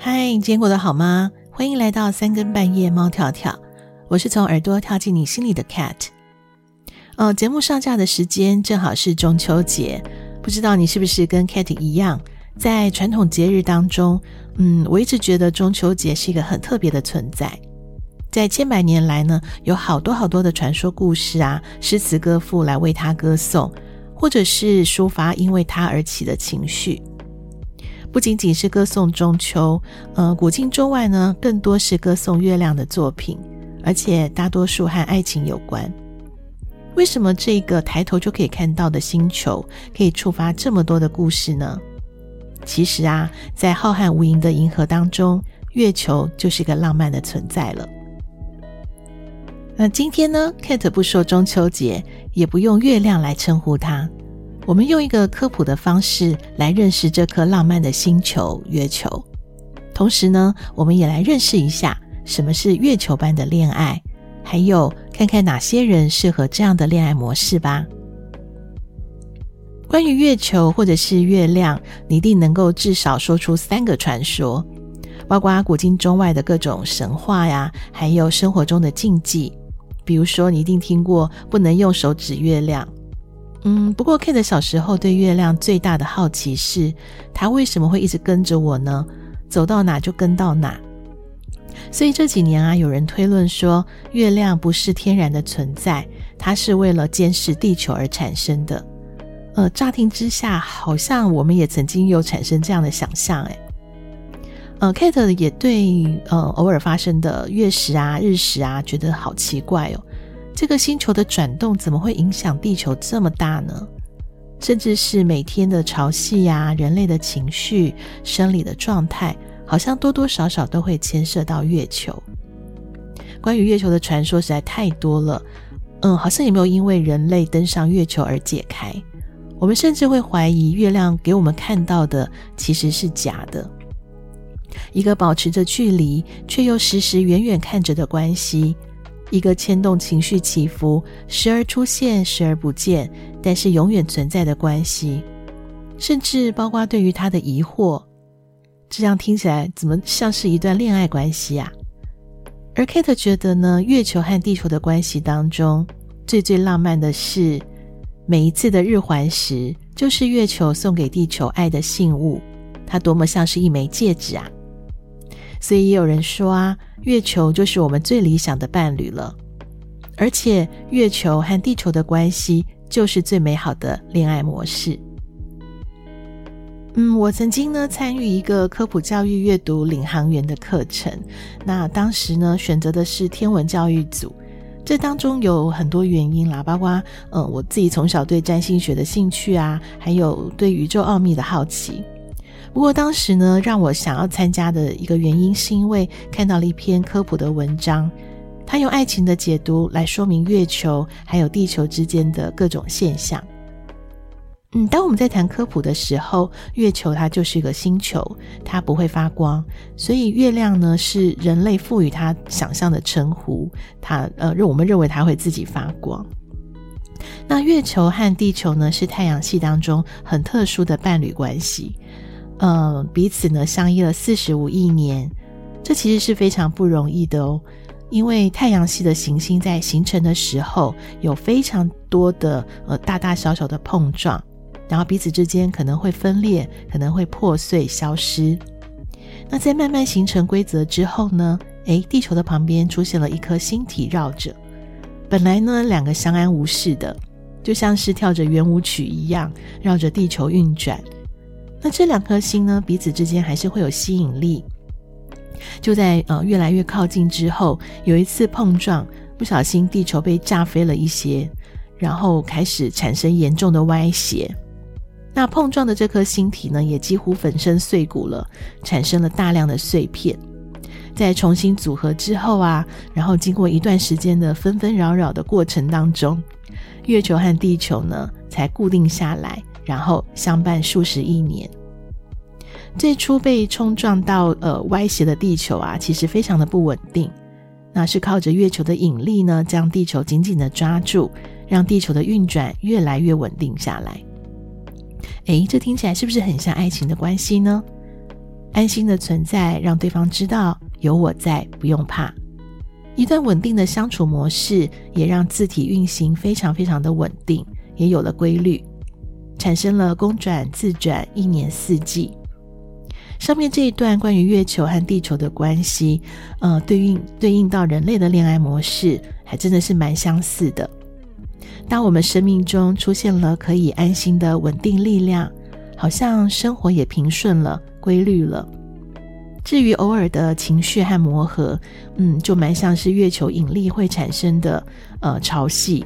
嗨，你今天过得好吗？欢迎来到三更半夜，猫跳跳。我是从耳朵跳进你心里的 Cat。哦，节目上架的时间正好是中秋节，不知道你是不是跟 Cat 一样，在传统节日当中，嗯，我一直觉得中秋节是一个很特别的存在。在千百年来呢，有好多好多的传说故事啊，诗词歌赋来为它歌颂，或者是抒发因为它而起的情绪。不仅仅是歌颂中秋，呃，古今中外呢，更多是歌颂月亮的作品，而且大多数和爱情有关。为什么这个抬头就可以看到的星球，可以触发这么多的故事呢？其实啊，在浩瀚无垠的银河当中，月球就是个浪漫的存在了。那今天呢，Kate 不说中秋节，也不用月亮来称呼它。我们用一个科普的方式来认识这颗浪漫的星球——月球。同时呢，我们也来认识一下什么是月球般的恋爱，还有看看哪些人适合这样的恋爱模式吧。关于月球或者是月亮，你一定能够至少说出三个传说，包括古今中外的各种神话呀，还有生活中的禁忌。比如说，你一定听过不能用手指月亮。嗯，不过 Kate 小时候对月亮最大的好奇是，它为什么会一直跟着我呢？走到哪就跟到哪。所以这几年啊，有人推论说，月亮不是天然的存在，它是为了监视地球而产生的。呃，乍听之下，好像我们也曾经有产生这样的想象，诶。呃，Kate 也对呃偶尔发生的月食啊、日食啊，觉得好奇怪哦。这个星球的转动怎么会影响地球这么大呢？甚至是每天的潮汐呀、人类的情绪、生理的状态，好像多多少少都会牵涉到月球。关于月球的传说实在太多了，嗯，好像也没有因为人类登上月球而解开。我们甚至会怀疑月亮给我们看到的其实是假的，一个保持着距离却又时时远远看着的关系。一个牵动情绪起伏，时而出现，时而不见，但是永远存在的关系，甚至包括对于他的疑惑，这样听起来怎么像是一段恋爱关系啊？而 Kate 觉得呢，月球和地球的关系当中，最最浪漫的是每一次的日环食，就是月球送给地球爱的信物，它多么像是一枚戒指啊！所以也有人说啊，月球就是我们最理想的伴侣了，而且月球和地球的关系就是最美好的恋爱模式。嗯，我曾经呢参与一个科普教育阅读领航员的课程，那当时呢选择的是天文教育组，这当中有很多原因啦，包括嗯我自己从小对占星学的兴趣啊，还有对宇宙奥秘的好奇。不过当时呢，让我想要参加的一个原因，是因为看到了一篇科普的文章，它用爱情的解读来说明月球还有地球之间的各种现象。嗯，当我们在谈科普的时候，月球它就是一个星球，它不会发光，所以月亮呢是人类赋予它想象的称呼，它呃，让我们认为它会自己发光。那月球和地球呢是太阳系当中很特殊的伴侣关系。呃，彼此呢相依了四十五亿年，这其实是非常不容易的哦。因为太阳系的行星在形成的时候，有非常多的呃大大小小的碰撞，然后彼此之间可能会分裂，可能会破碎消失。那在慢慢形成规则之后呢，诶，地球的旁边出现了一颗星体绕着。本来呢，两个相安无事的，就像是跳着圆舞曲一样，绕着地球运转。那这两颗星呢，彼此之间还是会有吸引力。就在呃越来越靠近之后，有一次碰撞，不小心地球被炸飞了一些，然后开始产生严重的歪斜。那碰撞的这颗星体呢，也几乎粉身碎骨了，产生了大量的碎片。在重新组合之后啊，然后经过一段时间的纷纷扰扰的过程当中，月球和地球呢才固定下来。然后相伴数十亿年。最初被冲撞到呃歪斜的地球啊，其实非常的不稳定。那是靠着月球的引力呢，将地球紧紧的抓住，让地球的运转越来越稳定下来。诶，这听起来是不是很像爱情的关系呢？安心的存在，让对方知道有我在，不用怕。一段稳定的相处模式，也让自体运行非常非常的稳定，也有了规律，产生了公转自转，一年四季。上面这一段关于月球和地球的关系，呃，对应对应到人类的恋爱模式，还真的是蛮相似的。当我们生命中出现了可以安心的稳定力量，好像生活也平顺了、规律了。至于偶尔的情绪和磨合，嗯，就蛮像是月球引力会产生的呃潮汐，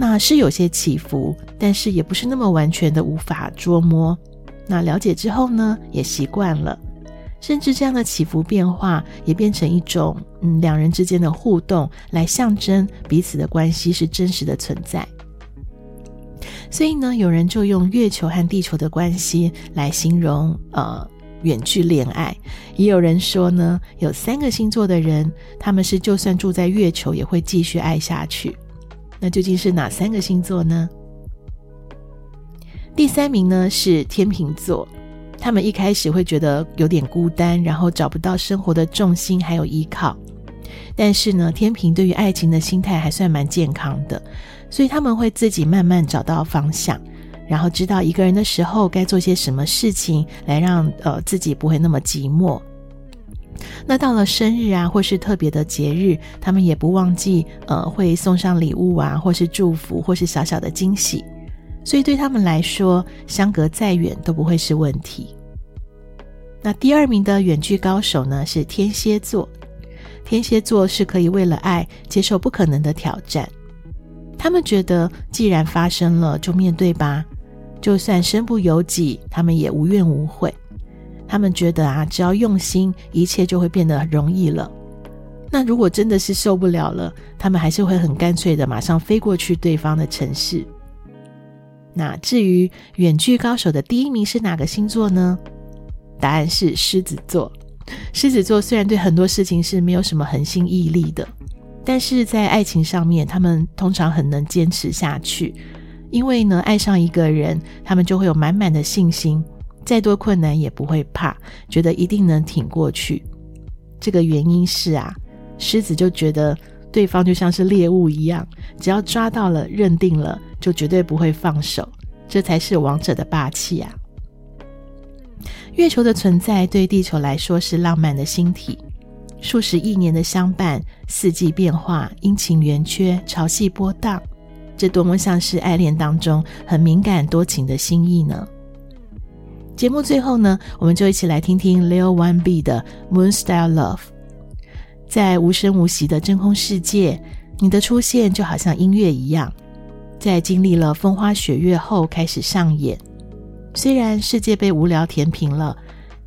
那是有些起伏，但是也不是那么完全的无法捉摸。那了解之后呢，也习惯了，甚至这样的起伏变化也变成一种嗯两人之间的互动，来象征彼此的关系是真实的存在。所以呢，有人就用月球和地球的关系来形容呃。远距恋爱，也有人说呢，有三个星座的人，他们是就算住在月球也会继续爱下去。那究竟是哪三个星座呢？第三名呢是天秤座，他们一开始会觉得有点孤单，然后找不到生活的重心还有依靠。但是呢，天秤对于爱情的心态还算蛮健康的，所以他们会自己慢慢找到方向。然后知道一个人的时候该做些什么事情，来让呃自己不会那么寂寞。那到了生日啊，或是特别的节日，他们也不忘记呃会送上礼物啊，或是祝福，或是小小的惊喜。所以对他们来说，相隔再远都不会是问题。那第二名的远距高手呢，是天蝎座。天蝎座是可以为了爱接受不可能的挑战。他们觉得既然发生了，就面对吧。就算身不由己，他们也无怨无悔。他们觉得啊，只要用心，一切就会变得容易了。那如果真的是受不了了，他们还是会很干脆的马上飞过去对方的城市。那至于远距高手的第一名是哪个星座呢？答案是狮子座。狮子座虽然对很多事情是没有什么恒心毅力的，但是在爱情上面，他们通常很能坚持下去。因为呢，爱上一个人，他们就会有满满的信心，再多困难也不会怕，觉得一定能挺过去。这个原因是啊，狮子就觉得对方就像是猎物一样，只要抓到了、认定了，就绝对不会放手，这才是王者的霸气啊！月球的存在对地球来说是浪漫的星体，数十亿年的相伴，四季变化，阴晴圆缺，潮汐波荡。这多么像是爱恋当中很敏感多情的心意呢？节目最后呢，我们就一起来听听 Lil One B 的《Moon Style Love》。在无声无息的真空世界，你的出现就好像音乐一样，在经历了风花雪月后开始上演。虽然世界被无聊填平了，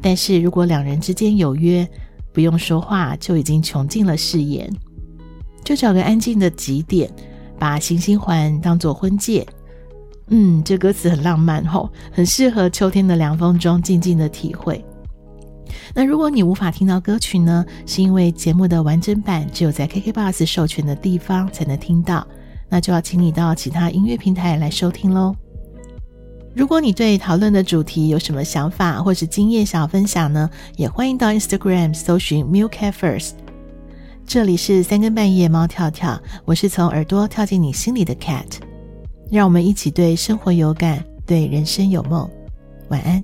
但是如果两人之间有约，不用说话就已经穷尽了誓言。就找个安静的极点。把行星环当作婚戒，嗯，这歌词很浪漫吼，很适合秋天的凉风中静静的体会。那如果你无法听到歌曲呢，是因为节目的完整版只有在 KKBOX 授权的地方才能听到，那就要请你到其他音乐平台来收听喽。如果你对讨论的主题有什么想法或是经验想要分享呢，也欢迎到 Instagram 搜寻 MuKetFirst。这里是三更半夜，猫跳跳，我是从耳朵跳进你心里的 cat，让我们一起对生活有感，对人生有梦，晚安。